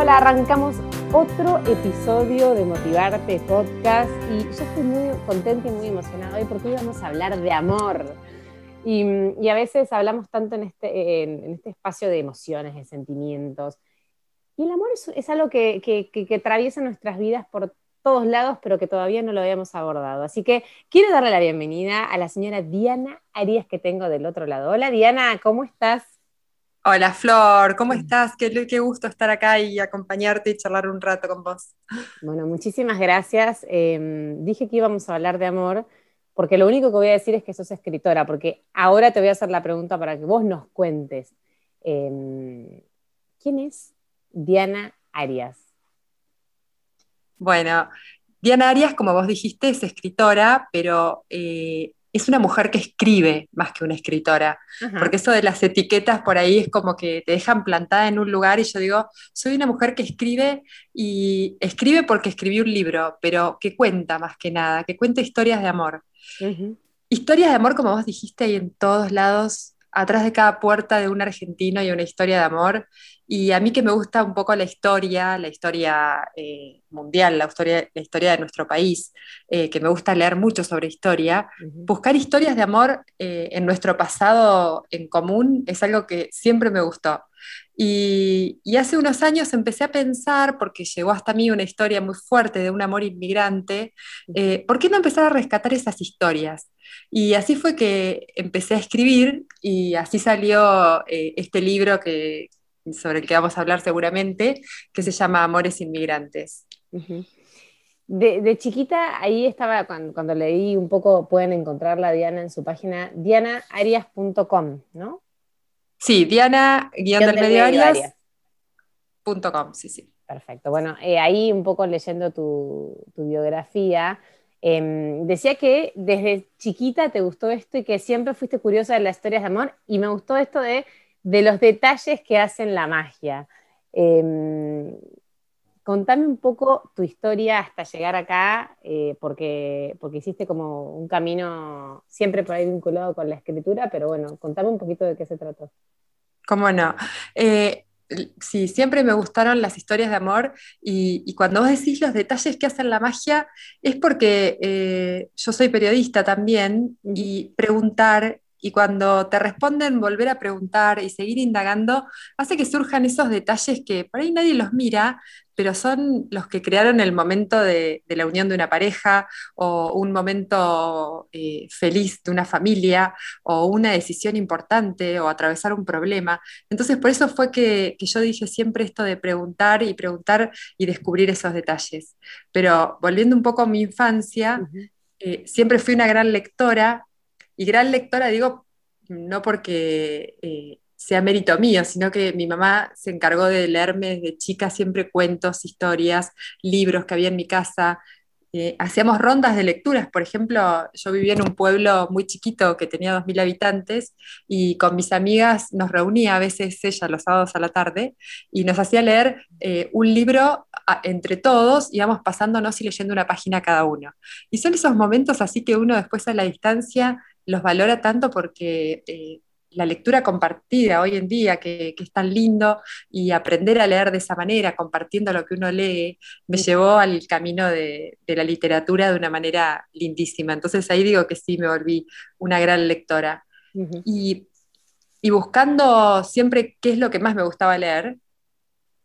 Hola. Arrancamos otro episodio de Motivarte Podcast y yo estoy muy contenta y muy emocionada hoy porque hoy vamos a hablar de amor. Y, a veces hablamos tanto en este, en, este espacio de emociones, de sentimientos. Y el amor es, algo que, que, que, atraviesa nuestras vidas por todos lados, pero que todavía no lo habíamos abordado. Así que quiero darle la bienvenida a la señora Diana Arias que tengo del otro lado. Hola Diana, ¿cómo estás? Hola Flor, ¿cómo estás? Qué, qué, gusto estar acá y acompañarte y charlar un rato con vos. Bueno, muchísimas gracias. Em, dije que íbamos a hablar de amor, porque lo único que voy a decir es que sos escritora, porque ahora te voy a hacer la pregunta para que vos nos cuentes. Em, ¿Quién es Diana Arias? Bueno, Diana Arias, como vos dijiste, es escritora, pero eh, es una mujer que escribe más que una escritora, porque eso de las etiquetas por ahí es como que te dejan plantada en un lugar y yo digo, soy una mujer que escribe y escribe porque escribí un libro, pero que cuenta más que nada, que cuenta historias de amor. Historias de amor, como vos dijiste, hay en todos lados, atrás de cada puerta de un argentino hay una historia de amor y a mí que me gusta un poco la historia, la historia eh, mundial, la historia, la historia de nuestro país, eh, que me gusta leer mucho sobre historia, buscar historias de amor eh, en nuestro pasado en común es algo que siempre me gustó. Y, y, hace unos años empecé a pensar, porque llegó hasta mí una historia muy fuerte de un amor inmigrante, ¿por qué no empezar a rescatar esas historias? Y así fue que empecé a escribir y así salió este libro que, sobre el que vamos a hablar seguramente, que se llama Amores Inmigrantes. de, chiquita, ahí estaba, cuando, leí un poco, pueden encontrarla Diana en su página, dianaarias.com, ¿no? Sí, Diana, guion del medio sí, sí. Perfecto. Bueno, eh, ahí un poco leyendo tu, biografía, em, decía que desde chiquita te gustó esto y que siempre fuiste curiosa de las historias de amor y me gustó esto de de los detalles que hacen la magia. Em, contame un poco tu historia hasta llegar acá, eh, porque, porque hiciste como un camino siempre por ahí vinculado con la escritura, pero bueno, contame un poquito de qué se trató. ¿Cómo no? Eh, sí, siempre me gustaron las historias de amor y, cuando vos decís los detalles que hacen la magia es porque eh, yo soy periodista también y preguntar y cuando te responden, volver a preguntar y seguir indagando hace que surjan esos detalles que por ahí nadie los mira, pero son los que crearon el momento de, la unión de una pareja o un momento eh, feliz de una familia o una decisión importante o atravesar un problema. Entonces, por eso fue que, yo dije siempre esto de preguntar y preguntar y descubrir esos detalles. Pero volviendo un poco a mi infancia, eh, siempre fui una gran lectora y gran lectora, digo, no porque eh, sea mérito mío, sino que mi mamá se encargó de leerme desde chica siempre cuentos, historias, libros que había en mi casa. Eh, hacíamos rondas de lecturas, por ejemplo, yo vivía en un pueblo muy chiquito que tenía 2.000 habitantes y con mis amigas nos reunía a veces ella los sábados a la tarde y nos hacía leer eh, un libro entre todos, íbamos pasándonos y leyendo una página cada uno. Y son esos momentos así que uno después a la distancia los valora tanto porque eh, la lectura compartida hoy en día, que, es tan lindo, y aprender a leer de esa manera, compartiendo lo que uno lee, me llevó al camino de, la literatura de una manera lindísima. Entonces ahí digo que sí, me volví una gran lectora. y, y buscando siempre qué es lo que más me gustaba leer,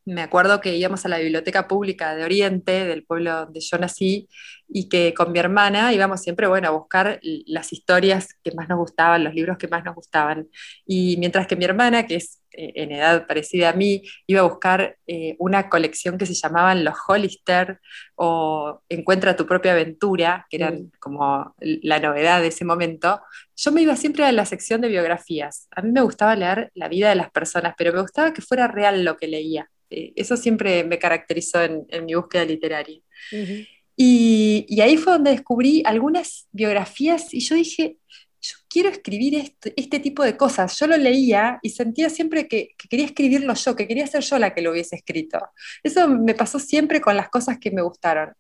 me acuerdo que íbamos a la biblioteca pública de Oriente, del pueblo donde yo nací, y que con mi hermana íbamos siempre, bueno, a buscar las historias que más nos gustaban, los libros que más nos gustaban. Y mientras que mi hermana, que es eh, en edad parecida a mí, iba a buscar eh, una colección que se llamaban Los Hollister o Encuentra tu propia aventura, que eran como la novedad de ese momento, yo me iba siempre a la sección de biografías. A mí me gustaba leer la vida de las personas, pero me gustaba que fuera real lo que leía. Eh, eso siempre me caracterizó en, mi búsqueda literaria. y, ahí fue donde descubrí algunas biografías y yo dije, yo quiero escribir este, este tipo de cosas. Yo lo leía y sentía siempre que, quería escribirlo yo, que quería ser yo la que lo hubiese escrito. Eso me pasó siempre con las cosas que me gustaron.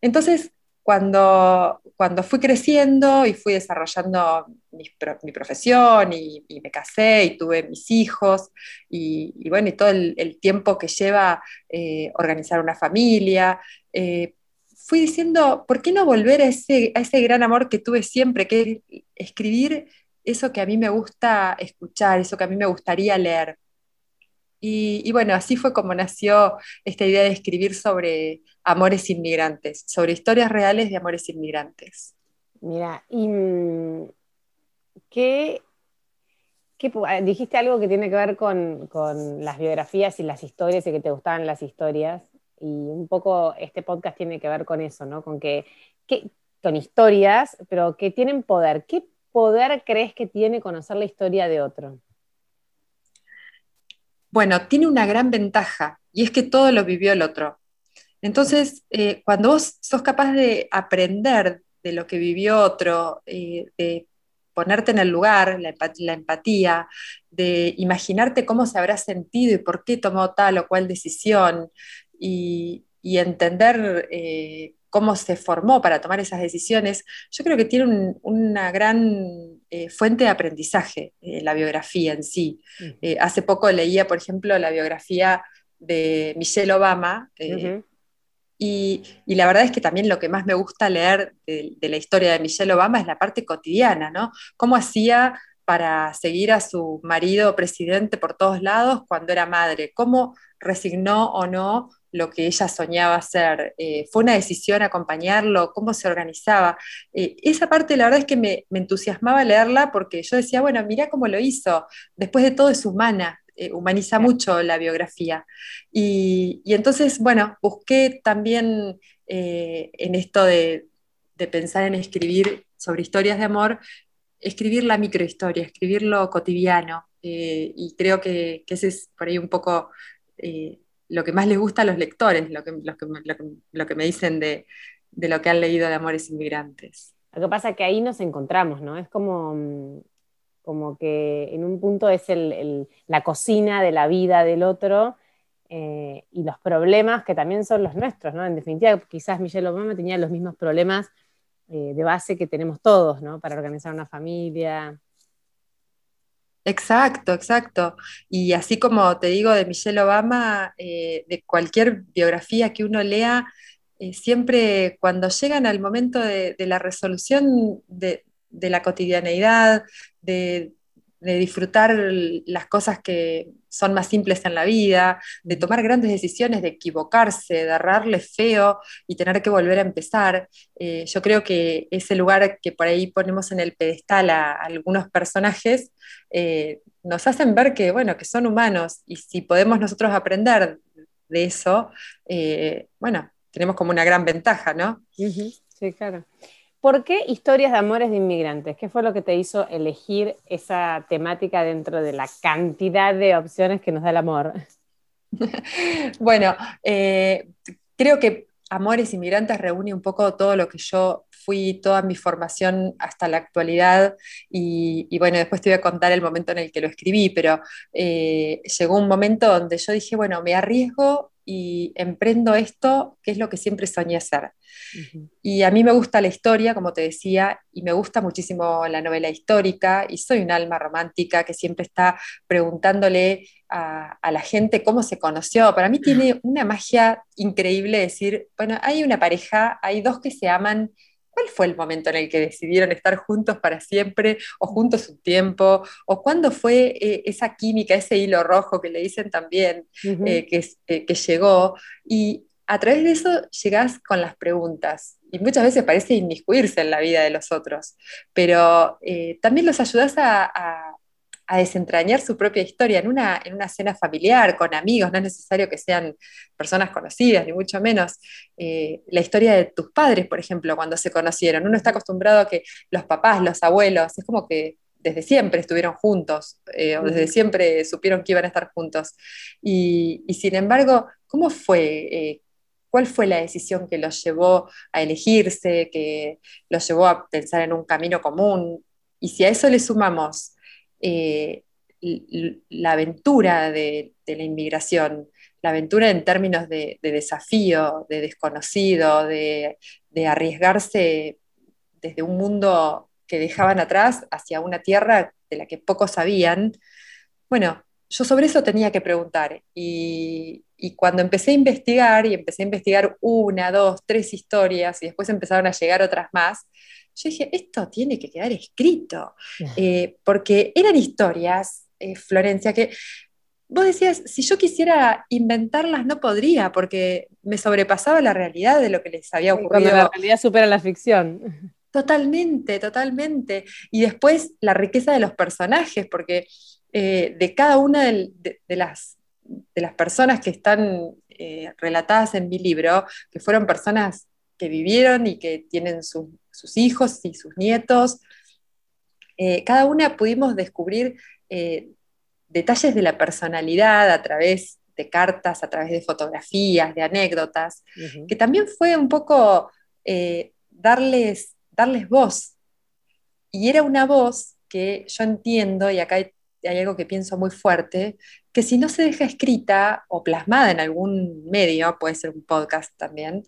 Entonces, cuando, cuando fui creciendo y fui desarrollando mi, profesión y, me casé y tuve mis hijos y, bueno, todo el, tiempo que lleva eh, organizar una familia, eh, fui diciendo, ¿por qué no volver a ese, a ese gran amor que tuve siempre, que es escribir eso que a mí me gusta escuchar, eso que a mí me gustaría leer? Y, bueno, así fue como nació esta idea de escribir sobre amores inmigrantes, sobre historias reales de amores inmigrantes. Mira, y mm, ¿qué, ah, dijiste algo que tiene que ver con, las biografías y las historias y que te gustaban las historias? Y un poco este podcast tiene que ver con eso, ¿no? Con que, que con historias, pero que tienen poder. ¿Qué poder crees que tiene conocer la historia de otro? Bueno, tiene una gran ventaja y es que todo lo vivió el otro. Entonces, eh, cuando vos sos capaz de aprender de lo que vivió otro, eh, de ponerte en el lugar, la, empatía, de imaginarte cómo se habrá sentido y por qué tomó tal o cual decisión y, entender eh, cómo se formó para tomar esas decisiones, yo creo que tiene una gran eh, fuente de aprendizaje eh, la biografía en sí. Eh, hace poco leía, por ejemplo, la biografía de Michelle Obama. y, la verdad es que también lo que más me gusta leer de, la historia de Michelle Obama es la parte cotidiana, ¿no? Cómo hacía para seguir a su marido presidente por todos lados cuando era madre, cómo resignó o no lo que ella soñaba hacer. Eh, fue una decisión acompañarlo, cómo se organizaba. Eh, esa parte la verdad es que me, entusiasmaba leerla porque yo decía, bueno, mira cómo lo hizo. Después de todo es humana, eh, humaniza mucho la biografía. Y, entonces, bueno, busqué también en esto de, pensar en escribir sobre historias de amor, escribir la microhistoria, escribir lo cotidiano. y creo que, ese es por ahí un poco lo que más les gusta a los lectores, lo que, lo que, me dicen de, lo que han leído de Amores Inmigrantes. Lo que pasa es que ahí nos encontramos, ¿no? Es como, mm, como que en un punto es la cocina de la vida del otro eh, y los problemas que también son los nuestros, ¿no? En definitiva, quizás Michelle Obama tenía los mismos problemas eh, de base que tenemos todos, ¿no? Para organizar una familia, Exacto, exacto. Y así como te digo de Michelle Obama, eh, de cualquier biografía que uno lea, eh, siempre cuando llegan al momento de, la resolución de, de la cotidianeidad, de, de disfrutar las cosas que son más simples en la vida, de tomar grandes decisiones, de equivocarse, de errarle feo y tener que volver a empezar. Eh, yo creo que ese lugar que por ahí ponemos en el pedestal a, algunos personajes eh, nos hacen ver que, bueno, que son humanos y si podemos nosotros aprender de eso, eh, bueno, tenemos como una gran ventaja, ¿no? Sí, claro. ¿Por qué historias de amores de inmigrantes? ¿Qué fue lo que te hizo elegir esa temática dentro de la cantidad de opciones que nos da el amor? bueno, eh, creo que Amores Inmigrantes reúne un poco todo lo que yo fui, toda mi formación hasta la actualidad y, bueno, después te voy a contar el momento en el que lo escribí, pero eh, llegó un momento donde yo dije, bueno, me arriesgo y emprendo esto, que es lo que siempre soñé hacer. Y a mí me gusta la historia, como te decía, y me gusta muchísimo la novela histórica, y soy un alma romántica que siempre está preguntándole a, la gente cómo se conoció. Para mí tiene una magia increíble decir, bueno, hay una pareja, hay dos que se aman ¿Cuál fue el momento en el que decidieron estar juntos para siempre o juntos un tiempo? ¿O cuándo fue eh, esa química, ese hilo rojo que le dicen también eh, que, eh, que, llegó? Y a través de eso llegás con las preguntas. Y muchas veces parece inmiscuirse en la vida de los otros, pero también los ayudas a a desentrañar su propia historia en una, en una cena familiar, con amigos, no es necesario que sean personas conocidas, ni mucho menos. Eh, la historia de tus padres, por ejemplo, cuando se conocieron. Uno está acostumbrado a que los papás, los abuelos, es como que desde siempre estuvieron juntos, eh, o desde siempre supieron que iban a estar juntos. Y, sin embargo, ¿cómo fue? Eh, ¿Cuál fue la decisión que los llevó a elegirse, que los llevó a pensar en un camino común? Y si a eso le sumamos eh, la aventura de, la inmigración, la aventura en términos de, desafío, de desconocido, de, arriesgarse desde un mundo que dejaban atrás hacia una tierra de la que pocos sabían. Bueno, yo sobre eso tenía que preguntar y, y, cuando empecé a investigar y empecé a investigar una, dos, tres historias y después empezaron a llegar otras más, yo dije, esto tiene que quedar escrito, eh, porque eran historias, eh, Florencia, que vos decías, si yo quisiera inventarlas no podría, porque me sobrepasaba la realidad de lo que les había ocurrido. Cuando la realidad supera la ficción. Totalmente, totalmente. Y después la riqueza de los personajes, porque eh, de cada una de, las, de, las, personas que están relatadas en mi libro, que fueron personas que vivieron y que tienen sus hijos y sus nietos. Eh, cada una pudimos descubrir eh, detalles de la personalidad a través de cartas, a través de fotografías, de anécdotas, que también fue un poco eh, darles, darles voz. Y era una voz que yo entiendo, y acá hay algo que pienso muy fuerte, que si no se deja escrita o plasmada en algún medio, puede ser un podcast también,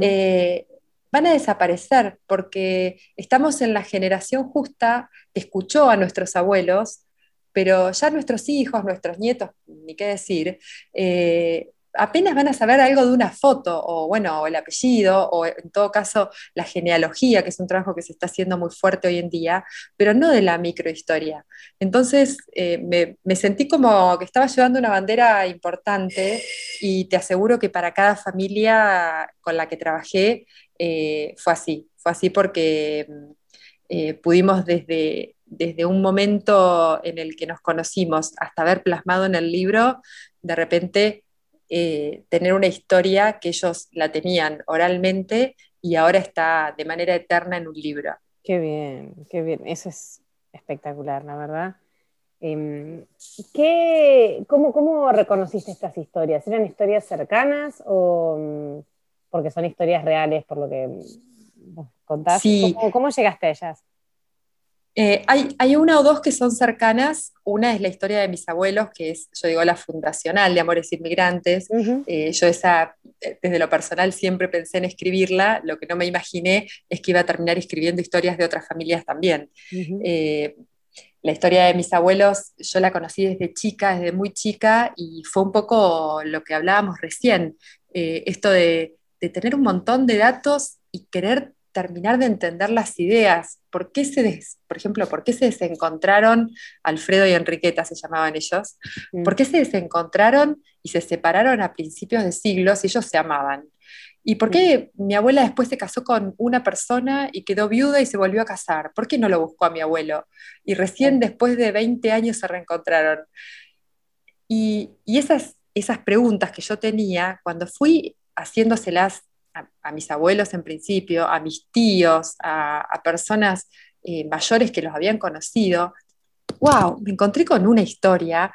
eh, van a desaparecer porque estamos en la generación justa que escuchó a nuestros abuelos, pero ya nuestros hijos, nuestros nietos, ni qué decir, eh, apenas van a saber algo de una foto, o bueno, el apellido, o en todo caso la genealogía, que es un trabajo que se está haciendo muy fuerte hoy en día, pero no de la microhistoria. Entonces eh, me, sentí como que estaba llevando una bandera importante y te aseguro que para cada familia con la que trabajé eh, fue así, fue así porque eh, pudimos desde, desde un momento en el que nos conocimos hasta haber plasmado en el libro, de repente eh, tener una historia que ellos la tenían oralmente y ahora está de manera eterna en un libro. Qué bien, qué bien. Eso es espectacular, la verdad. Em, ¿qué, cómo, reconociste estas historias? ¿Eran historias cercanas o mm, porque son historias reales por lo que contás? ¿Cómo, llegaste a ellas? Eh, hay, una o dos que son cercanas. Una es la historia de mis abuelos, que es, yo digo, la fundacional de Amores Inmigrantes. Eh, yo esa, eh, desde lo personal, siempre pensé en escribirla. Lo que no me imaginé es que iba a terminar escribiendo historias de otras familias también. la historia de mis abuelos, yo la conocí desde chica, desde muy chica, y fue un poco lo que hablábamos recién. esto de, de tener un montón de datos y querer terminar de entender las ideas. ¿Por qué se, por ejemplo, por qué se desencontraron, Alfredo y Enriqueta se llamaban ellos, mm. por qué se desencontraron y se separaron a principios de siglos si ellos se amaban? ¿Y por qué mm. mi abuela después se casó con una persona y quedó viuda y se volvió a casar? ¿Por qué no lo buscó a mi abuelo? Y recién después de 20 años se reencontraron. Y, y esas, esas preguntas que yo tenía, cuando fui haciéndoselas a, mis abuelos en principio, a mis tíos, a, personas eh, mayores que los habían conocido, wow, me encontré con una historia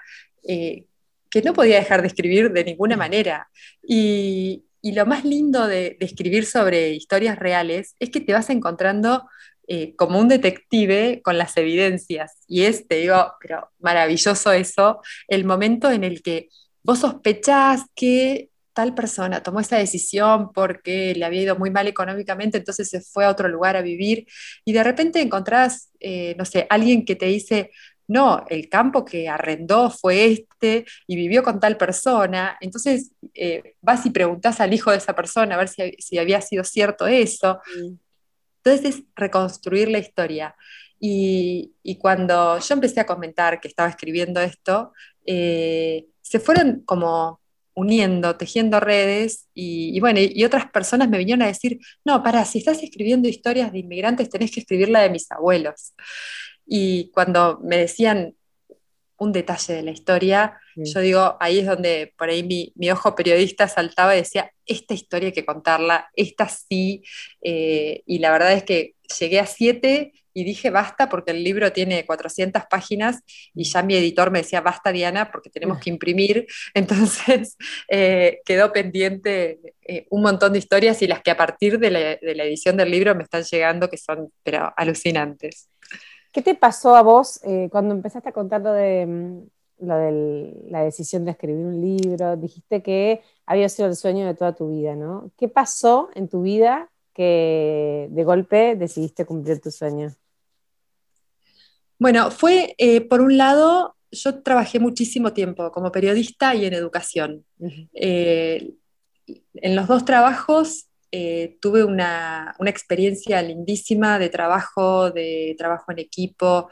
eh, que no podía dejar de escribir de ninguna manera. Y, lo más lindo de, escribir sobre historias reales es que te vas encontrando eh, como un detective con las evidencias. Y es, te digo, pero maravilloso eso, el momento en el que vos sospechás que tal persona tomó esa decisión porque le había ido muy mal económicamente, entonces se fue a otro lugar a vivir y de repente encontrás, eh, no sé, alguien que te dice, no, el campo que arrendó fue este y vivió con tal persona, entonces eh, vas y preguntas al hijo de esa persona a ver si, había sido cierto eso. Entonces es reconstruir la historia. Y, cuando yo empecé a comentar que estaba escribiendo esto, eh, se fueron como uniendo, tejiendo redes y, bueno, y, otras personas me vinieron a decir, no, para, si estás escribiendo historias de inmigrantes tenés que escribir la de mis abuelos. Y cuando me decían un detalle de la historia, yo digo, ahí es donde por ahí mi, ojo periodista saltaba y decía, esta historia hay que contarla, esta sí, eh, y la verdad es que llegué a siete y dije basta porque el libro tiene 400 páginas y ya mi editor me decía basta Diana porque tenemos que imprimir, entonces eh, quedó pendiente eh, un montón de historias y las que a partir de la, edición del libro me están llegando que son pero alucinantes. ¿Qué te pasó a vos eh, cuando empezaste a contar lo de, mm, lo de la decisión de escribir un libro? Dijiste que había sido el sueño de toda tu vida, ¿no? ¿Qué pasó en tu vida que de golpe decidiste cumplir tu sueño? Bueno, fue, eh, por un lado, yo trabajé muchísimo tiempo como periodista y en educación. Eh, en los dos trabajos eh, tuve una, experiencia lindísima de trabajo, de trabajo en equipo,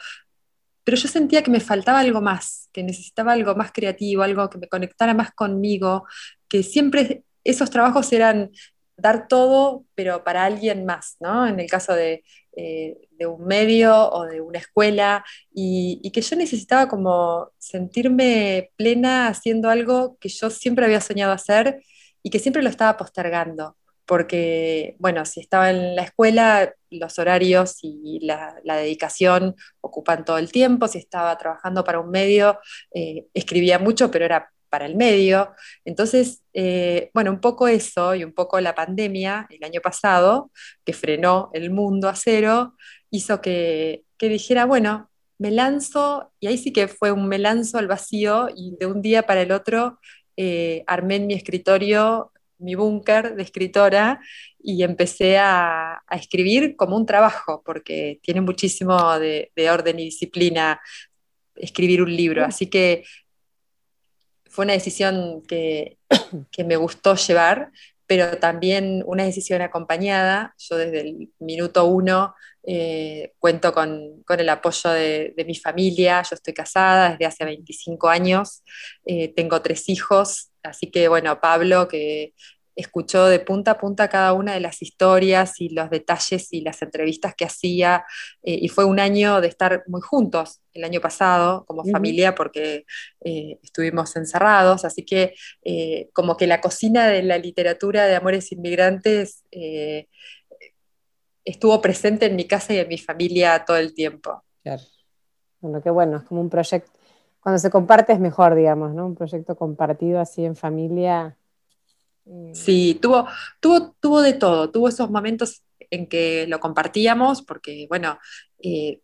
pero yo sentía que me faltaba algo más, que necesitaba algo más creativo, algo que me conectara más conmigo, que siempre esos trabajos eran dar todo, pero para alguien más, ¿no? En el caso de, eh, un medio o de una escuela, y, que yo necesitaba como sentirme plena haciendo algo que yo siempre había soñado hacer y que siempre lo estaba postergando, porque, bueno, si estaba en la escuela, los horarios y la, dedicación ocupan todo el tiempo, si estaba trabajando para un medio, eh, escribía mucho, pero era para el medio. Entonces, eh, bueno, un poco eso y un poco la pandemia el año pasado, que frenó el mundo a cero, hizo que, dijera, bueno, me lanzo, y ahí sí que fue un me lanzo al vacío y de un día para el otro eh, armé en mi escritorio mi búnker de escritora y empecé a, escribir como un trabajo, porque tiene muchísimo de, de, orden y disciplina escribir un libro. Así que fue una decisión que, me gustó llevar, pero también una decisión acompañada. Yo desde el minuto uno eh, cuento con, el apoyo de, mi familia, yo estoy casada desde hace 25 años, eh, tengo tres hijos, así que bueno, Pablo, que escuchó de punta a punta cada una de las historias y los detalles y las entrevistas que hacía. Eh, y fue un año de estar muy juntos el año pasado como familia porque eh, estuvimos encerrados. Así que eh, como que la cocina de la literatura de Amores Inmigrantes estuvo presente en mi casa y en mi familia todo el tiempo. Claro. Bueno, qué bueno, es como un proyecto, cuando se comparte es mejor, digamos, ¿no? Un proyecto compartido así en familia Sí, tuvo, tuvo, tuvo de todo, tuvo esos momentos en que lo compartíamos, porque, bueno, eh,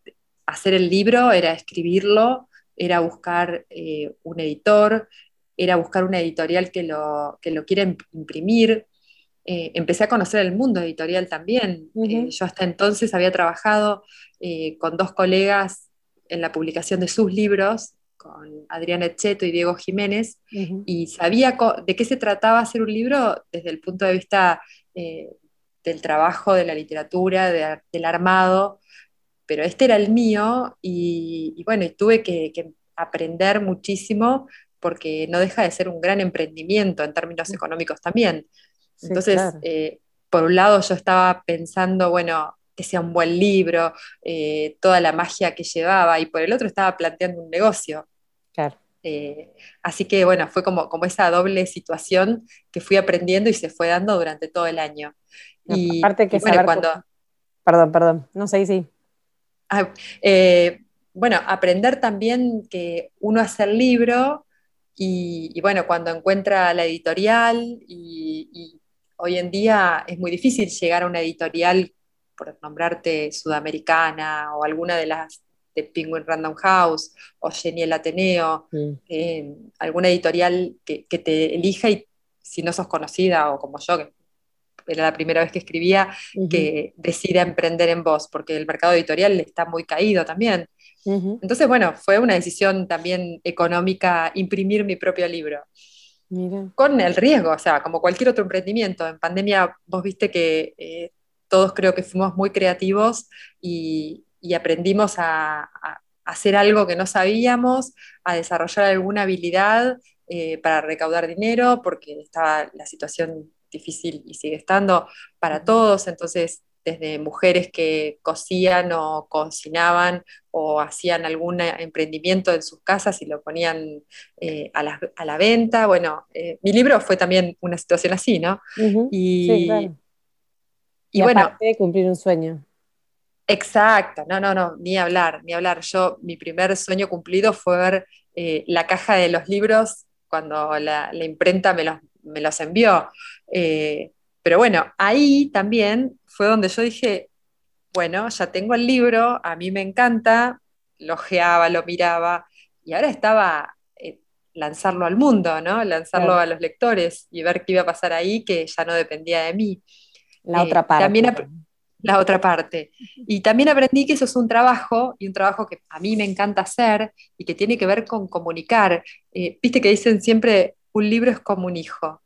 hacer el libro era escribirlo, era buscar eh, un editor, era buscar una editorial que lo, que lo quiera imprimir. Eh, empecé a conocer el mundo editorial también. yo hasta entonces había trabajado con dos colegas en la publicación de sus libros con Adriana Echeto y Diego Jiménez, y sabía de qué se trataba hacer un libro desde el punto de vista eh, del trabajo, de la literatura, del armado, pero este era el mío y, bueno, y tuve que, aprender muchísimo porque no deja de ser un gran emprendimiento en términos económicos también. Entonces, eh, por un lado yo estaba pensando, bueno, que sea un buen libro, eh, toda la magia que llevaba, y por el otro estaba planteando un negocio. Claro. Eh, así que bueno, fue como, como esa doble situación que fui aprendiendo y se fue dando durante todo el año. y, aparte que bueno, cuando... Perdón, perdón, no sé, sí. Ah, eh, bueno, aprender también que uno hace el libro y, bueno, cuando encuentra la editorial y, hoy en día es muy difícil llegar a una editorial, por nombrarte sudamericana o alguna de las de Penguin Random House o Genial Ateneo, eh, alguna editorial que, te elija y si no sos conocida o como yo, que era la primera vez que escribía, que decida emprender en vos, porque el mercado editorial está muy caído también. Entonces, bueno, fue una decisión también económica imprimir mi propio libro. Con el riesgo, o sea, como cualquier otro emprendimiento. En pandemia vos viste que eh, todos creo que fuimos muy creativos y, y aprendimos a, hacer algo que no sabíamos, a desarrollar alguna habilidad eh, para recaudar dinero, porque estaba la situación difícil y sigue estando para todos, entonces desde mujeres que cosían o cocinaban o hacían algún emprendimiento en sus casas y lo ponían eh, a, la, venta. Bueno, eh, mi libro fue también una situación así, ¿no? y, y, bueno, cumplir un sueño. Exacto, no, no, no, ni hablar, ni hablar. Yo, mi primer sueño cumplido fue ver eh, la caja de los libros cuando la, imprenta me los, me los envió. Eh, pero bueno, ahí también fue donde yo dije, bueno, ya tengo el libro, a mí me encanta, lo ojeaba, lo miraba, y ahora estaba eh, lanzarlo al mundo, ¿no? Lanzarlo a los lectores y ver qué iba a pasar ahí, que ya no dependía de mí. La otra parte. También la otra parte. Y también aprendí que eso es un trabajo, y un trabajo que a mí me encanta hacer, y que tiene que ver con comunicar. Eh, viste que dicen siempre, un libro es como un hijo.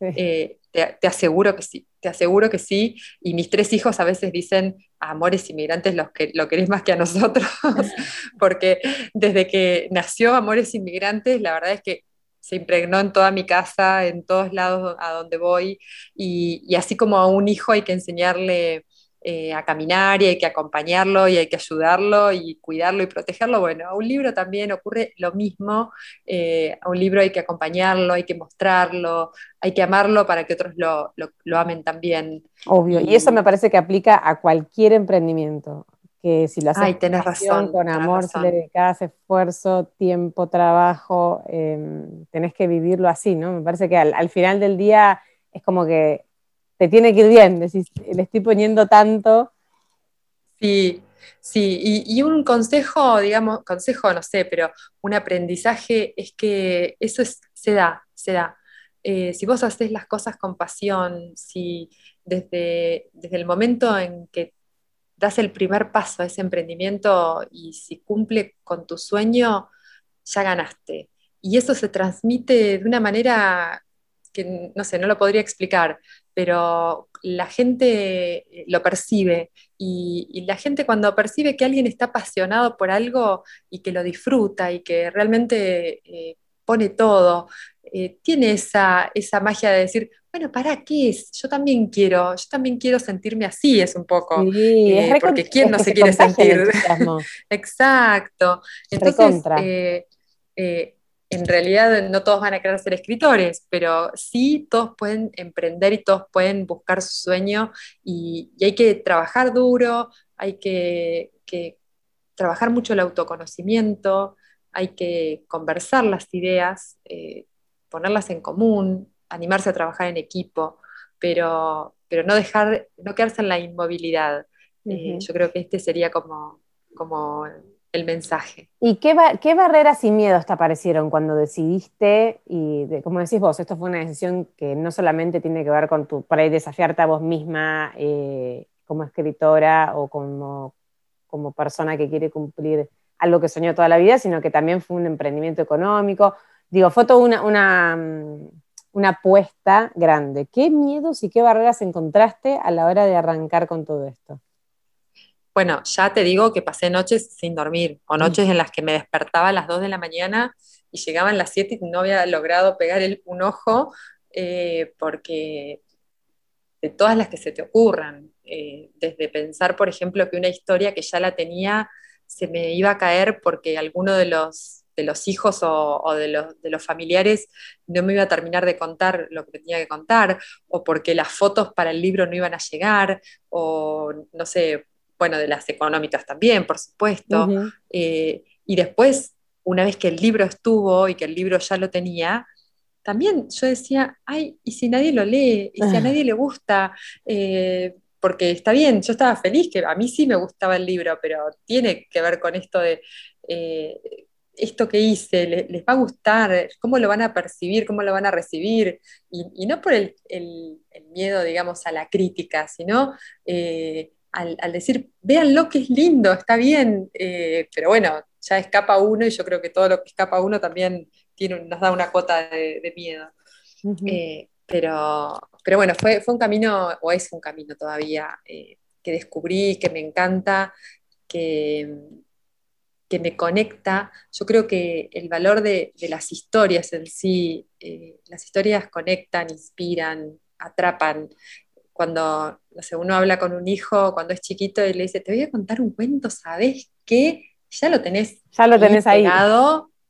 Eh, te, aseguro que sí, te aseguro que sí. Y mis tres hijos a veces dicen, Amores Inmigrantes los que, lo querés más que a nosotros, porque desde que nació Amores Inmigrantes, la verdad es que se impregnó en toda mi casa, en todos lados a donde voy, y, y así como a un hijo hay que enseñarle eh, a caminar y hay que acompañarlo y hay que ayudarlo y cuidarlo y protegerlo. Bueno, a un libro también ocurre lo mismo. Eh, a un libro hay que acompañarlo, hay que mostrarlo, hay que amarlo para que otros lo, amen también. Obvio, y, eso me parece que aplica a cualquier emprendimiento. Que si lo haces Ay, tenés razón, con amor, si le dedicas esfuerzo, tiempo, trabajo, em, tenés que vivirlo así, ¿no? Me parece que al final del día es como que te tiene que ir bien, decís, le estoy poniendo tanto. Sí, sí, y, un consejo, digamos, consejo, no sé, pero un aprendizaje es que eso se da, se da. Eh, si vos haces las cosas con pasión, si desde, desde el momento en que das el primer paso a ese emprendimiento y si cumple con tu sueño, ya ganaste. Y eso se transmite de una manera que, no sé, no lo podría explicar, pero la gente eh, lo percibe y, la gente cuando percibe que alguien está apasionado por algo y que lo disfruta y que realmente eh, pone todo, eh, tiene esa, esa magia de decir, bueno, ¿para qué es? Yo también quiero, yo también quiero sentirme así, es un poco. porque ¿quién no se, quiere sentir? Exacto. Entonces, en realidad no todos van a querer ser escritores, pero sí todos pueden emprender y todos pueden buscar su sueño y, hay que trabajar duro, hay que, trabajar mucho el autoconocimiento, hay que conversar las ideas, eh, ponerlas en común, animarse a trabajar en equipo, pero, pero no dejar, no quedarse en la inmovilidad. Eh, yo creo que este sería como, como el mensaje. ¿Y qué, barreras y miedos te aparecieron cuando decidiste, y como decís vos, esto fue una decisión que no solamente tiene que ver con tu, para desafiarte a vos misma eh, como escritora o como, como persona que quiere cumplir algo que soñó toda la vida, sino que también fue un emprendimiento económico. Digo, fue toda una, una, mm, una apuesta grande. ¿Qué miedos y qué barreras encontraste a la hora de arrancar con todo esto? Bueno, ya te digo que pasé noches sin dormir, o noches en las que me despertaba a las 2 de la mañana y llegaban las 7 y no había logrado pegar un ojo, eh, porque de todas las que se te ocurran, eh, desde pensar, por ejemplo, que una historia que ya la tenía se me iba a caer porque alguno de los, de los hijos o, de, los, de, los, familiares no me iba a terminar de contar lo que tenía que contar, o porque las fotos para el libro no iban a llegar, o no sé, bueno, de las económicas también, por supuesto. Eh, y después, una vez que el libro estuvo y que el libro ya lo tenía, también yo decía, ay, ¿y si nadie lo lee? ¿Y si a ah. nadie le gusta? Eh, porque está bien, yo estaba feliz, que a mí sí me gustaba el libro, pero tiene que ver con esto de... Eh, esto que hice les, va a gustar, cómo lo van a percibir, cómo lo van a recibir, y, no por el, miedo, digamos, a la crítica, sino al, decir, véanlo que es lindo, está bien, eh, pero bueno, ya escapa uno y yo creo que todo lo que escapa uno también tiene, nos da una cuota de, miedo. Eh, pero, pero bueno, fue, fue un camino, o es un camino todavía, eh, que descubrí, que me encanta, que, que me conecta. Yo creo que el valor de, de las historias en sí, las historias conectan, inspiran, atrapan cuando no uno habla con un hijo cuando es chiquito y le dice, te voy a contar un cuento, ¿sabes qué? Ya lo tenés. Ya lo tenés ahí.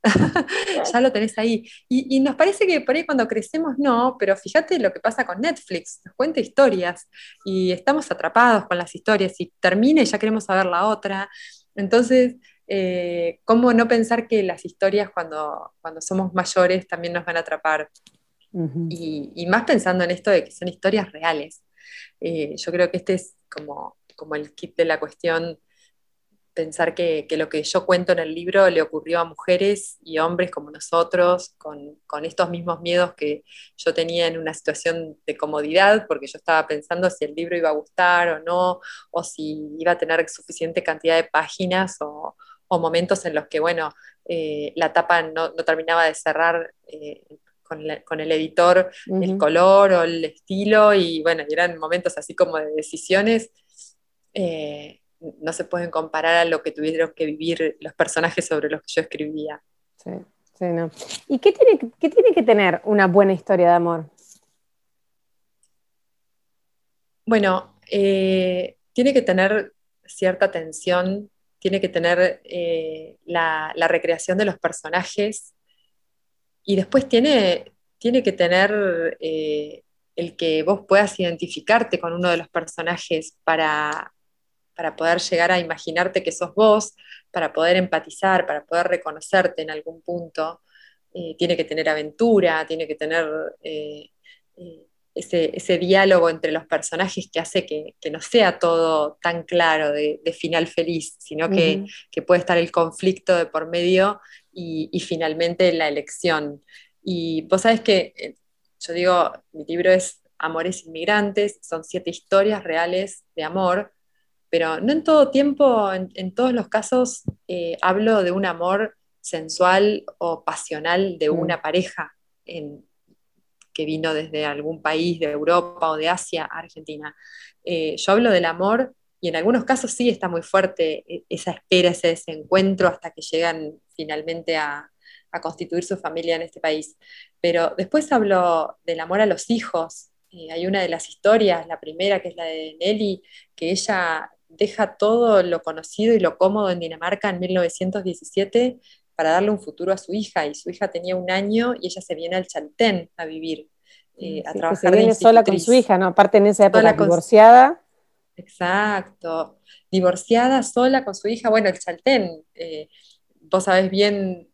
ya lo tenés ahí. Y, nos parece que por ahí cuando crecemos no, pero fíjate lo que pasa con Netflix, nos cuenta historias y estamos atrapados con las historias y termina y ya queremos saber la otra. Entonces, eh, ¿cómo no pensar que las historias cuando, cuando somos mayores también nos van a atrapar? y, y, más pensando en esto de que son historias reales. Eh, yo creo que este es como, como el kit de la cuestión pensar que, lo que yo cuento en el libro le ocurrió a mujeres y hombres como nosotros, con, estos mismos miedos que yo tenía en una situación de comodidad, porque yo estaba pensando si el libro iba a gustar o no, o si iba a tener suficiente cantidad de páginas o, momentos en los que, bueno, eh, la tapa no, terminaba de cerrar. Eh, con, el editor el color o el estilo y bueno, eran momentos así como de decisiones eh, no se pueden comparar a lo que tuvieron que vivir los personajes sobre los que yo escribía. Sí, sí, no. ¿Y qué tiene, tiene que tener una buena historia de amor? Bueno, eh, tiene que tener cierta tensión, tiene que tener eh, la, recreación de los personajes y después tiene, tiene que tener el que vos puedas identificarte con uno de los personajes para, para poder llegar a imaginarte que sos vos, para poder empatizar, para poder reconocerte en algún punto. Eh, tiene que tener aventura, tiene que tener eh, eh, ese, diálogo entre los personajes que hace que, no sea todo tan claro de, final feliz, sino que, puede estar el conflicto de por medio y, y finalmente la elección. Y vos sabés que yo digo, mi libro es Amores Inmigrantes, son siete historias reales de amor pero no en todo tiempo, en, todos los casos, eh, hablo de un amor sensual o pasional de mm. una pareja que vino desde algún país de Europa o de Asia a Argentina. Eh, yo hablo del amor y en algunos casos sí está muy fuerte e, esa espera, ese desencuentro hasta que llegan finalmente a, constituir su familia en este país. Pero después hablo del amor a los hijos. Eh, hay una de las historias, la primera que es la de Nelly, que ella deja todo lo conocido y lo cómodo en Dinamarca en 1917 para darle un futuro a su hija. Y su hija tenía un año y ella se viene al Chaltén a vivir, eh, a trabajar. se viene sola con su hija, ¿no? Aparte en esa época divorciada. Exacto. Divorciada, sola con su hija. Bueno, el Chaltén, eh, vos sabés bien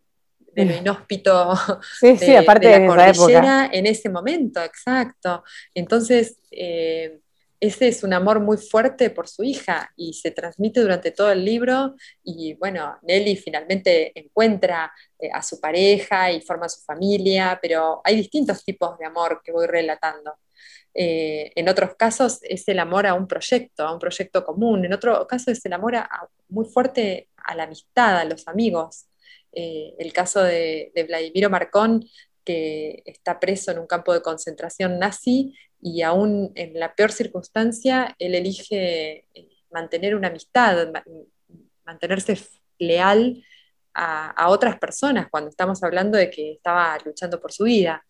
de lo inhóspito sí, sí, aparte de, la cordillera en ese momento, exacto. Entonces, eh, ese es un amor muy fuerte por su hija y se transmite durante todo el libro y bueno, Nelly finalmente encuentra eh, a su pareja y forma su familia, pero hay distintos tipos de amor que voy relatando. Eh, en otros casos es el amor a un proyecto, a un proyecto común, en otro caso es el amor muy fuerte a la amistad, a los amigos. Eh, el caso de, Vladimiro Marcón, que está preso en un campo de concentración nazi y aún en la peor circunstancia, él elige eh, mantener una amistad, mantenerse leal a, otras personas cuando estamos hablando de que estaba luchando por su vida.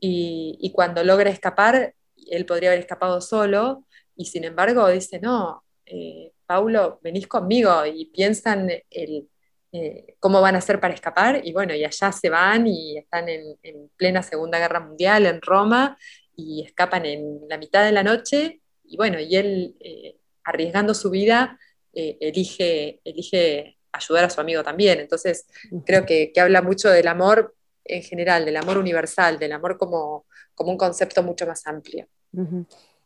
Y, cuando logra escapar, él podría haber escapado solo y sin embargo dice, no, eh, Paulo, venís conmigo y piensan el, eh, cómo van a hacer para escapar y bueno, y allá se van y están en, en plena Segunda Guerra Mundial en Roma y escapan en la mitad de la noche y bueno, y él eh, arriesgando su vida eh, elige, elige ayudar a su amigo también. Entonces creo que, habla mucho del amor en general, del amor universal, del amor como, como un concepto mucho más amplio.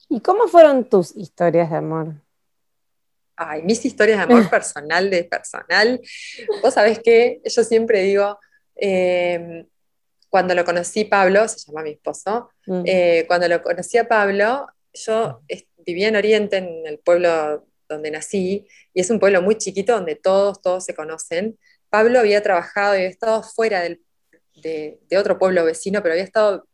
¿Y cómo fueron tus historias de amor? Ay, mis historias de amor personal, de personal. Vos sabés que yo siempre digo, eh, cuando lo conocí Pablo, se llama mi esposo, mm. eh, cuando lo conocí a Pablo, yo vivía en Oriente, en el pueblo donde nací, y es un pueblo muy chiquito donde todos, todos se conocen. Pablo había trabajado y había estado fuera de, de, otro pueblo vecino, pero había estado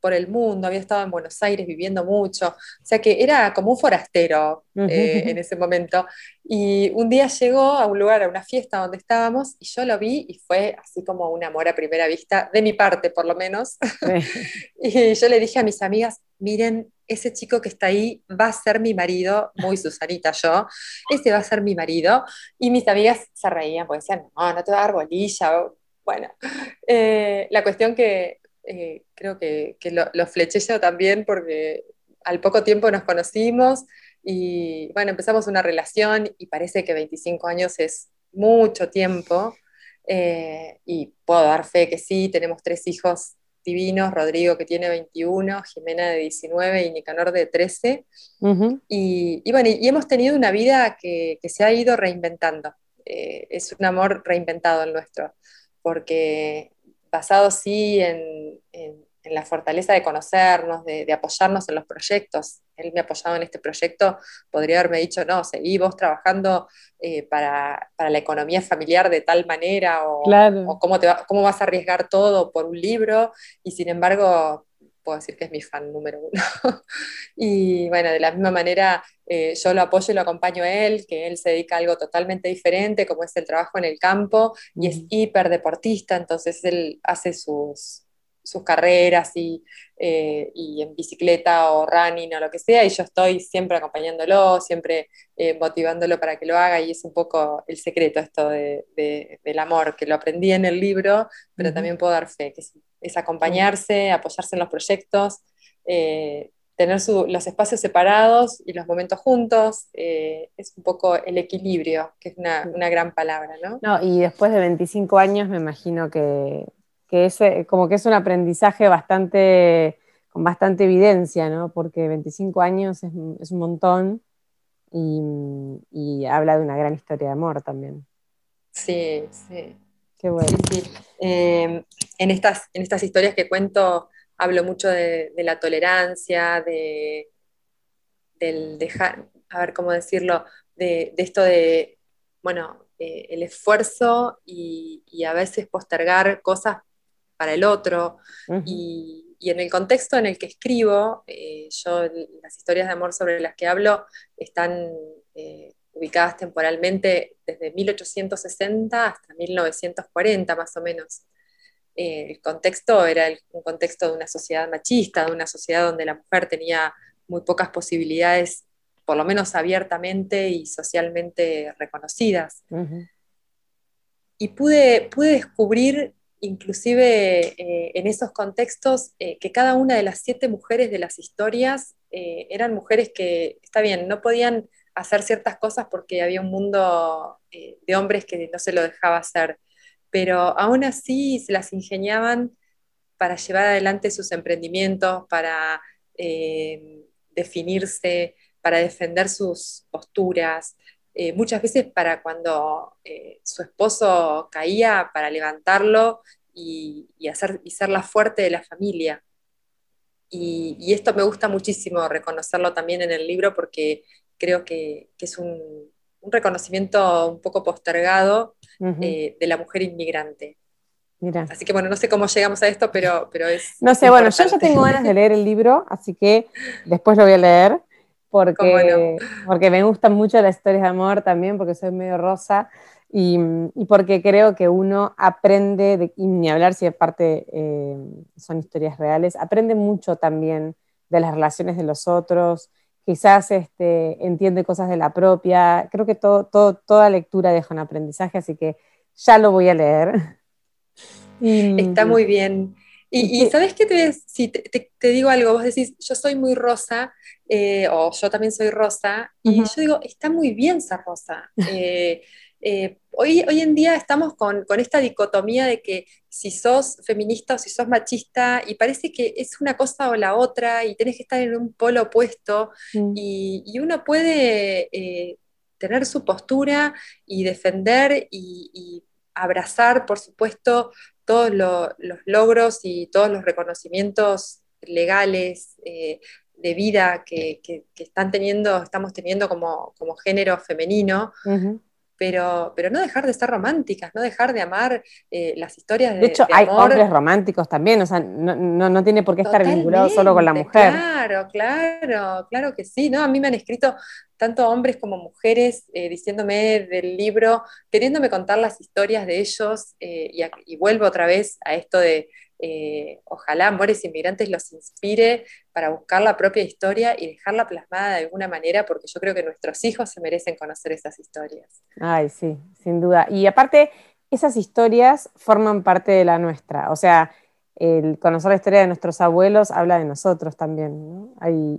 por el mundo, había estado en Buenos Aires viviendo mucho, o sea que era como un forastero eh, en ese momento. Y un día llegó a un lugar, a una fiesta donde estábamos, y yo lo vi y fue así como un amor a primera vista, de mi parte por lo menos. y yo le dije a mis amigas, miren, ese chico que está ahí va a ser mi marido, muy Susanita yo, ese va a ser mi marido. Y mis amigas se reían porque decían, no, no te va a dar bolilla. Bueno, eh, la cuestión que eh, creo que, lo, fleché yo también porque al poco tiempo nos conocimos y bueno, empezamos una relación y parece que 25 años es mucho tiempo eh, y puedo dar fe que sí, tenemos tres hijos divinos, Rodrigo que tiene 21, Jimena de 19 y Nicanor de 13. y, bueno, y hemos tenido una vida que, se ha ido reinventando. Eh, es un amor reinventado el nuestro, porque basado sí en en la fortaleza de conocernos, de, apoyarnos en los proyectos. Él me ha apoyado en este proyecto, podría haberme dicho, no, seguí vos trabajando eh, para, la economía familiar de tal manera, o, cómo, te cómo vas a arriesgar todo por un libro, y sin embargo, puedo decir que es mi fan número uno. y bueno, de la misma manera, eh, yo lo apoyo y lo acompaño a él, que él se dedica a algo totalmente diferente, como es el trabajo en el campo, y es hiper deportista, entonces él hace sus sus carreras eh, y, en bicicleta o running o lo que sea, y yo estoy siempre acompañándolo, siempre eh, motivándolo para que lo haga, y es un poco el secreto esto del amor, que lo aprendí en el libro, pero también puedo dar fe, que es, acompañarse, apoyarse en los proyectos. Eh, tener los espacios separados y los momentos juntos, es un poco el equilibrio, que es una, una, gran palabra, ¿no? No, y después de 25 años me imagino que que es eh, como que es un aprendizaje bastante, con bastante evidencia, ¿no? Porque 25 años es, un montón y, habla de una gran historia de amor también. Sí, sí. Qué bueno. Em, en, estas, en estas historias que cuento hablo mucho de, la tolerancia, de, del dejar, a ver cómo decirlo, de, esto de, bueno, eh, el esfuerzo y, y, a veces postergar cosas para el otro. y, en el contexto en el que escribo, eh, yo las historias de amor sobre las que hablo están eh, ubicadas temporalmente desde 1860 hasta 1940 más o menos. Eh, el contexto era un contexto de una sociedad machista, de una sociedad donde la mujer tenía muy pocas posibilidades, por lo menos abiertamente y socialmente reconocidas. Y pude, pude descubrir inclusive eh, en esos contextos, eh, que cada una de las siete mujeres de las historias eh, eran mujeres que, está bien, no podían hacer ciertas cosas porque había un mundo de hombres que no se lo dejaba hacer, pero aún así se las ingeniaban para llevar adelante sus emprendimientos, para definirse, para defender sus posturas, eh, muchas veces para cuando eh, su esposo caía, para levantarlo y, hacer, y ser la fuerte de la familia. Y, esto me gusta muchísimo reconocerlo también en el libro porque creo que, es un, reconocimiento un poco postergado eh, de la mujer inmigrante. Mira. Así que bueno, no sé cómo llegamos a esto, pero, pero es... No sé, bueno, yo ya tengo ganas de leer el libro, así que después lo voy a leer porque, porque me gustan mucho las historias de amor también, porque soy medio rosa y, porque creo que uno aprende, de, y ni hablar si aparte eh, son historias reales, aprende mucho también de las relaciones de los otros, quizás este, entiende cosas de la propia, creo que todo, toda lectura deja un aprendizaje, así que ya lo voy a leer. Está muy bien. Y, ¿sabes qué? Te, si te, digo algo, vos decís, yo soy muy rosa, eh, o yo también soy rosa, y yo digo, está muy bien ser rosa. Eh, eh, hoy, hoy en día estamos con, esta dicotomía de que si sos feminista o si sos machista, y parece que es una cosa o la otra, y tenés que estar en un polo opuesto, mm. y, uno puede tener su postura y defender y abrazar, por supuesto, todos los logros y todos los reconocimientos legales eh, de vida que, están teniendo, estamos teniendo como, género femenino, pero, pero no dejar de ser románticas, no dejar de amar eh, las historias de De hecho, hay hombres románticos también, o sea, no, tiene por qué estar vinculado solo con la mujer. Claro, claro, claro que sí, ¿no? A mí me han escrito tanto hombres como mujeres eh, diciéndome del libro, queriéndome contar las historias de ellos, eh, y vuelvo otra vez a esto de eh, ojalá Amores Inmigrantes los inspire para buscar la propia historia y dejarla plasmada de alguna manera, porque yo creo que nuestros hijos se merecen conocer esas historias. Ay, sí, sin duda. Y aparte, esas historias forman parte de la nuestra. O sea, el conocer la historia de nuestros abuelos habla de nosotros también.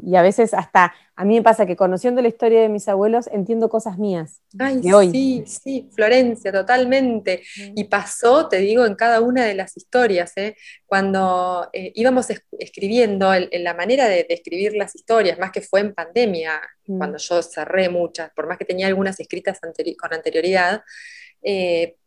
y a veces hasta a mí me pasa que conociendo la historia de mis abuelos entiendo cosas mías. Ay, sí, sí, Florencia, totalmente. Mm. Y pasó, te digo, en cada una de las historias. ¿eh? Cuando eh, íbamos escribiendo, en la manera de, escribir las historias, más que fue en pandemia, mm. cuando yo cerré muchas, por más que tenía algunas escritas con anterioridad, eh,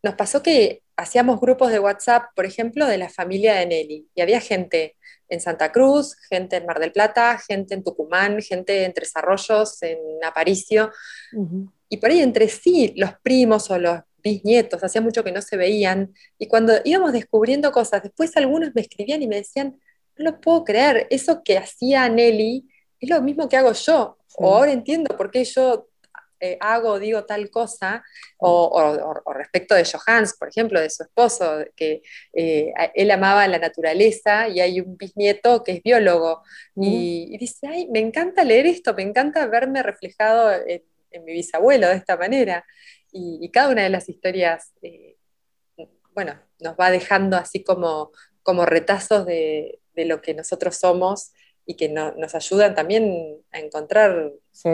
nos pasó que hacíamos grupos de WhatsApp, por ejemplo, de la familia de Nelly, y había gente en Santa Cruz, gente en Mar del Plata, gente en Tucumán, gente en Tres Arroyos, en Aparicio, y por ahí entre sí, los primos o los bisnietos, hacía mucho que no se veían, y cuando íbamos descubriendo cosas, después algunos me escribían y me decían, no lo puedo creer, eso que hacía Nelly es lo mismo que hago yo, o ahora entiendo por qué yo eh, hago o digo tal cosa, o, respecto de Johans, por ejemplo, de su esposo, que eh, él amaba la naturaleza y hay un bisnieto que es biólogo, y, dice, ay, me encanta leer esto, me encanta verme reflejado en, mi bisabuelo de esta manera, y, cada una de las historias, eh, bueno, nos va dejando así como, como retazos de, lo que nosotros somos y que nos ayudan también a encontrar sí.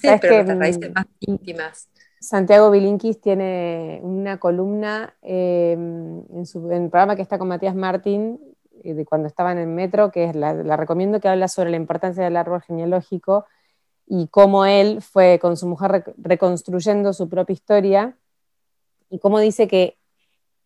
Sí, pero raíces más íntimas. Santiago Bilinkis tiene una columna em, en, su, el programa que está con Matías Martín, eh, de cuando estaba en el metro, que es la, recomiendo, que habla sobre la importancia del árbol genealógico y cómo él fue con su mujer reconstruyendo su propia historia y cómo dice que,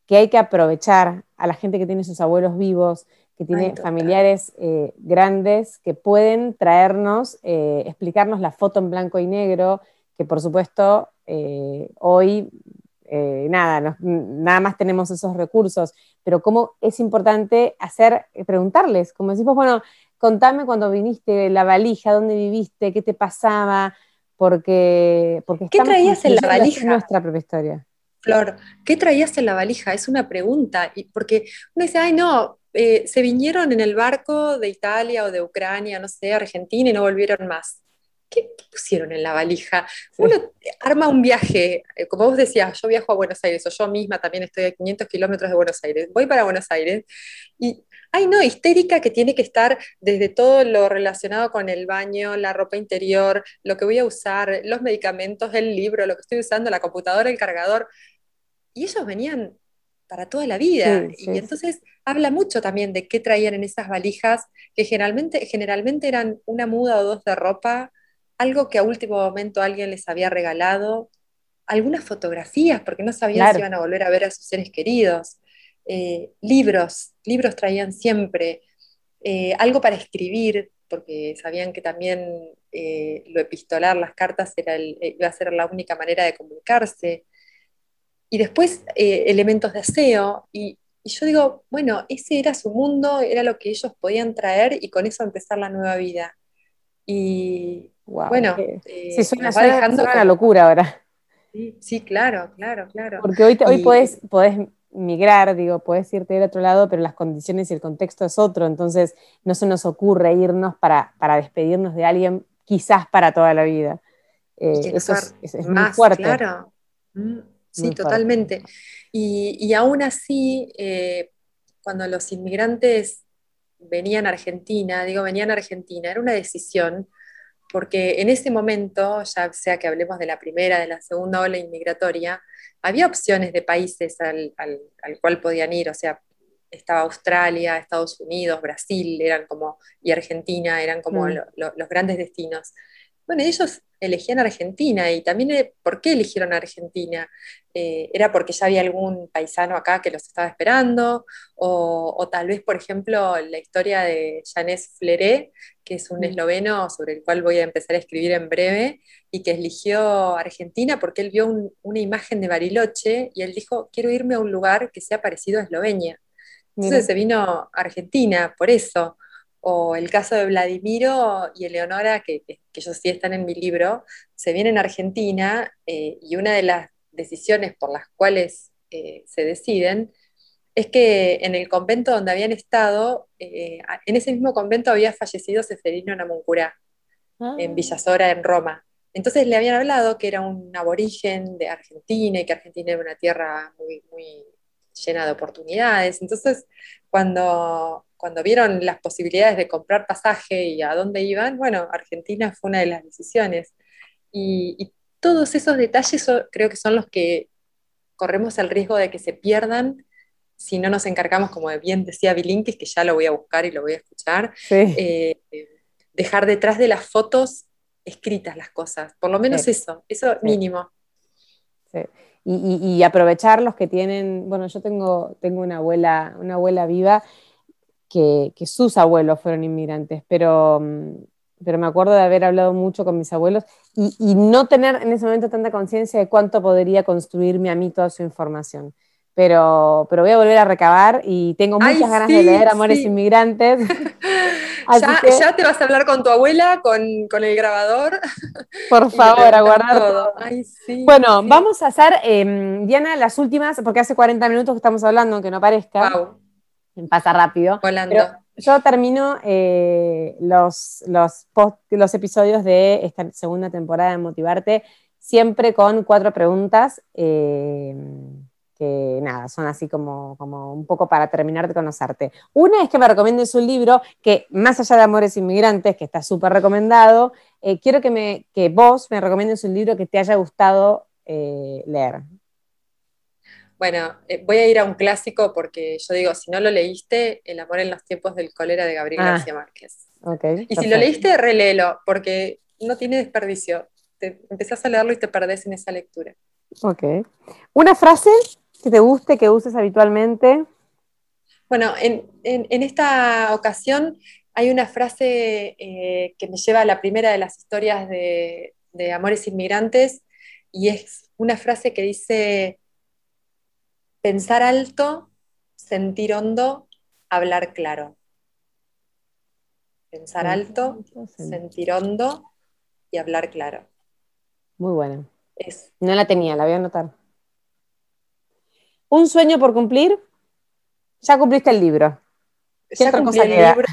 que hay que aprovechar a la gente que tiene sus abuelos vivos, que tiene familiares eh, grandes que pueden traernos, eh, explicarnos la foto en blanco y negro, que por supuesto eh, hoy nada, nada más tenemos esos recursos, pero cómo es importante hacer, preguntarles, como decimos, bueno, contame cuando viniste, la valija, dónde viviste, qué te pasaba, porque, porque ¿Qué traías en la valija? Nuestra propia historia. Flor, ¿qué traías en la valija? Es una pregunta, y porque uno dice, ay, no, eh, se vinieron en el barco de Italia o de Ucrania, no sé, Argentina y no volvieron más. ¿Qué, pusieron en la valija? Uno arma un viaje, eh, como vos decías, yo viajo a Buenos Aires, o yo misma también estoy a 500 kilómetros de Buenos Aires, voy para Buenos Aires y, ay no, histérica que tiene que estar desde todo lo relacionado con el baño, la ropa interior, lo que voy a usar, los medicamentos, el libro, lo que estoy usando, la computadora, el cargador. Y ellos venían para toda la vida. y entonces habla mucho también de qué traían en esas valijas, que generalmente, generalmente eran una muda o dos de ropa, algo que a último momento alguien les había regalado, algunas fotografías, porque no sabían si iban a volver a ver a sus seres queridos, eh, libros, libros traían siempre, eh, algo para escribir, porque sabían que también eh, lo epistolar, las cartas, era iba a ser la única manera de comunicarse y después eh, elementos de aseo. Y, yo digo, bueno, ese era su mundo, era lo que ellos podían traer y con eso empezar la nueva vida. Y bueno, eh, sí, suena, va dejando una locura ahora. Sí, claro, claro, claro. Porque hoy, hoy podés, migrar, digo, podés irte del otro lado, pero las condiciones y el contexto es otro, entonces no se nos ocurre irnos para, para despedirnos de alguien quizás para toda la vida. Eh, eso es, muy fuerte. Claro. Sí, totalmente. Y, aún así, eh, cuando los inmigrantes venían a Argentina, digo, venían a Argentina, era una decisión, porque en ese momento, ya sea que hablemos de la primera, de la segunda ola inmigratoria, había opciones de países al, cual podían ir, o sea, estaba Australia, Estados Unidos, Brasil, eran como, y Argentina, eran como mm. los grandes destinos. Bueno, ellos elegían Argentina y también eh, por qué eligieron Argentina. Eh, ¿Era porque ya había algún paisano acá que los estaba esperando? O, tal vez, por ejemplo, la historia de Janés Fleré, que es un mm. esloveno sobre el cual voy a empezar a escribir en breve, y que eligió Argentina porque él vio una imagen de Bariloche y él dijo, quiero irme a un lugar que sea parecido a Eslovenia. Entonces se vino a Argentina por eso o el caso de Vladimiro y Eleonora, que, que, ellos sí están en mi libro, se vienen a Argentina eh, y una de las decisiones por las cuales eh, se deciden es que en el convento donde habían estado, eh, en ese mismo convento había fallecido Seferino Namuncurá, en ah. Villasora, en Roma. Entonces le habían hablado que era un aborigen de Argentina y que Argentina era una tierra muy, muy llena de oportunidades. Entonces, cuando, cuando vieron las posibilidades de comprar pasaje y a dónde iban, bueno, Argentina fue una de las decisiones. Y, todos esos detalles creo que son los que corremos el riesgo de que se pierdan si no nos encargamos, como bien decía Bilinkis, que ya lo voy a buscar y lo voy a escuchar, eh, dejar detrás de las fotos escritas las cosas, por lo menos eso, eso mínimo. Y, aprovechar los que tienen, bueno, yo tengo, tengo una, abuela, una abuela viva que, sus abuelos fueron inmigrantes, pero, mm, pero me acuerdo de haber hablado mucho con mis abuelos y, no tener en ese momento tanta conciencia de cuánto podría construirme a mí toda su información. Pero, pero voy a volver a recabar y tengo muchas ganas de leer Amores Inmigrantes. ya, te vas a hablar con tu abuela, con, el grabador. Por favor, a guardar todo. bueno, vamos a hacer, em, Diana, las últimas, porque hace 40 minutos que estamos hablando, aunque no parezca. Wow pasa rápido. yo termino eh, los, los, los episodios de esta segunda temporada de Motivarte siempre con cuatro preguntas eh, que nada, son así como, como un poco para terminar de conocerte. Una es que me recomiendes un libro que, más allá de Amores Inmigrantes, que está súper recomendado, eh, quiero que, me, que vos me recomiendes un libro que te haya gustado leer. Bueno, eh, voy a ir a un clásico porque yo digo, si no lo leíste, El amor en los tiempos del cólera de Gabriel ah, García Márquez. y si lo leíste, reléelo, porque no tiene desperdicio. Te, empezás a leerlo y te perdés en esa lectura. Ok. ¿Una frase que te guste, que uses habitualmente? Bueno, en, esta ocasión hay una frase eh, que me lleva a la primera de las historias de, de Amores Inmigrantes y es una frase que dice Pensar alto, sentir hondo, hablar claro. Pensar alto, sentir hondo y hablar claro. Muy buena. No la tenía, la voy a anotar. ¿Un sueño por cumplir? Ya cumpliste el libro. ya cumplí el libro.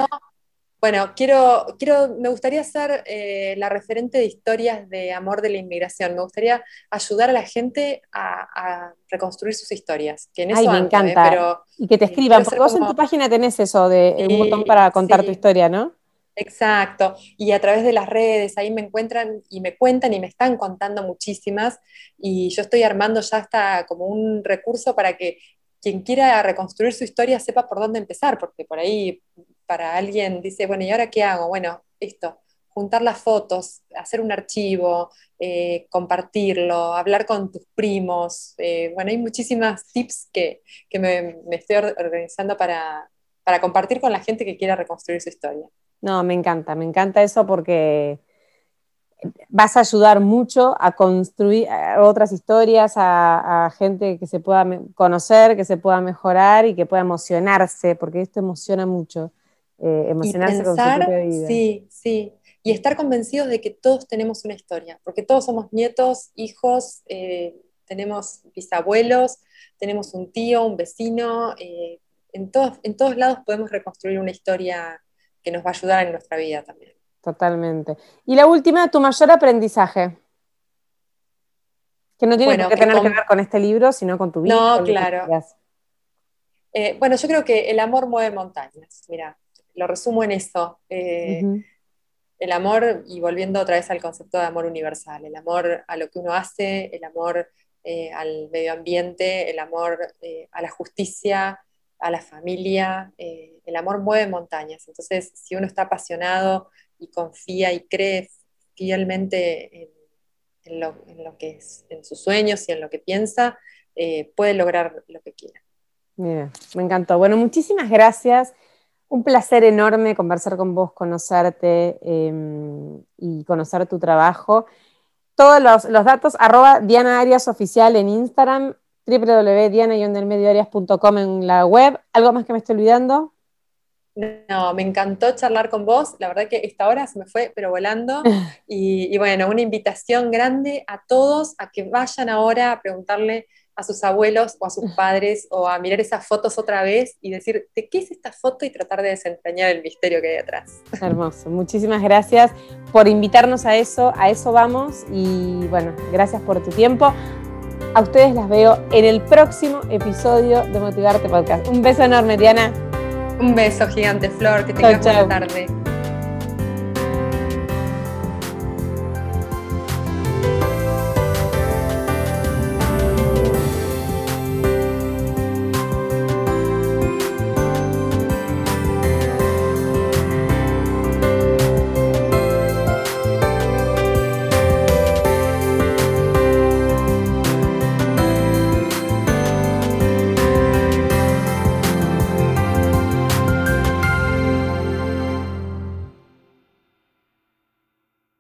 Bueno, quiero, quiero, me gustaría ser eh, la referente de historias de amor de la inmigración. Me gustaría ayudar a la gente a, reconstruir sus historias. Que Ay, me ¿eh? encanta. y que te escriban, porque vos en tu página tenés eso de un botón para contar tu historia, ¿no? Exacto. Y a través de las redes, ahí me encuentran y me cuentan y me están contando muchísimas. Y yo estoy armando ya hasta como un recurso para que quien quiera reconstruir su historia sepa por dónde empezar, porque por ahí para alguien dice, bueno, ¿y ahora qué hago? Bueno, esto, juntar las fotos, hacer un archivo, eh, compartirlo, hablar con tus primos. Eh, bueno, hay muchísimas tips que, me, estoy organizando para, compartir con la gente que quiera reconstruir su historia. No, me encanta, me encanta eso porque vas a ayudar mucho a construir otras historias, a, a, gente que se pueda conocer, que se pueda mejorar y que pueda emocionarse, porque esto emociona mucho. Eh, emocionarse con su propia vida. Sí, sí. Y estar convencidos de que todos tenemos una historia, porque todos somos nietos, hijos, eh, tenemos bisabuelos, tenemos un tío, un vecino, eh, en, todos, en todos lados podemos reconstruir una historia que nos va a ayudar en nuestra vida también. Totalmente. Y la última, tu mayor aprendizaje. Que no tiene que tener que ver con este libro, sino con tu vida. No, claro. bueno, yo creo que el amor mueve montañas. Mira, lo resumo en eso. Eh, el amor, y volviendo otra vez al concepto de amor universal, el amor a lo que uno hace, el amor eh, al medio ambiente, el amor eh, a la justicia, a la familia, el amor mueve montañas. Entonces, si uno está apasionado y confía y cree fielmente en, lo, que es, en sus sueños y en lo que piensa, puede lograr lo que quiera. me encantó. Bueno, muchísimas gracias. Un placer enorme conversar con vos, conocerte em, y conocer tu trabajo. Todos los, datos, arroba Diana Arias Oficial en Instagram, www.diana-arias.com en la web. ¿Algo más que me estoy olvidando? No, me encantó charlar con vos. La verdad que esta hora se me fue, pero volando. y bueno, una invitación grande a todos a que vayan ahora a preguntarle a sus abuelos o a sus padres o a mirar esas fotos otra vez y decir, ¿de qué es esta foto? y tratar de desentrañar el misterio que hay atrás. Hermoso, muchísimas gracias por invitarnos a eso, a eso vamos y bueno, gracias por tu tiempo. A ustedes las veo en el próximo episodio de Motivarte Podcast. Un beso enorme, Diana. Un beso gigante, Flor, que tengas buena tarde.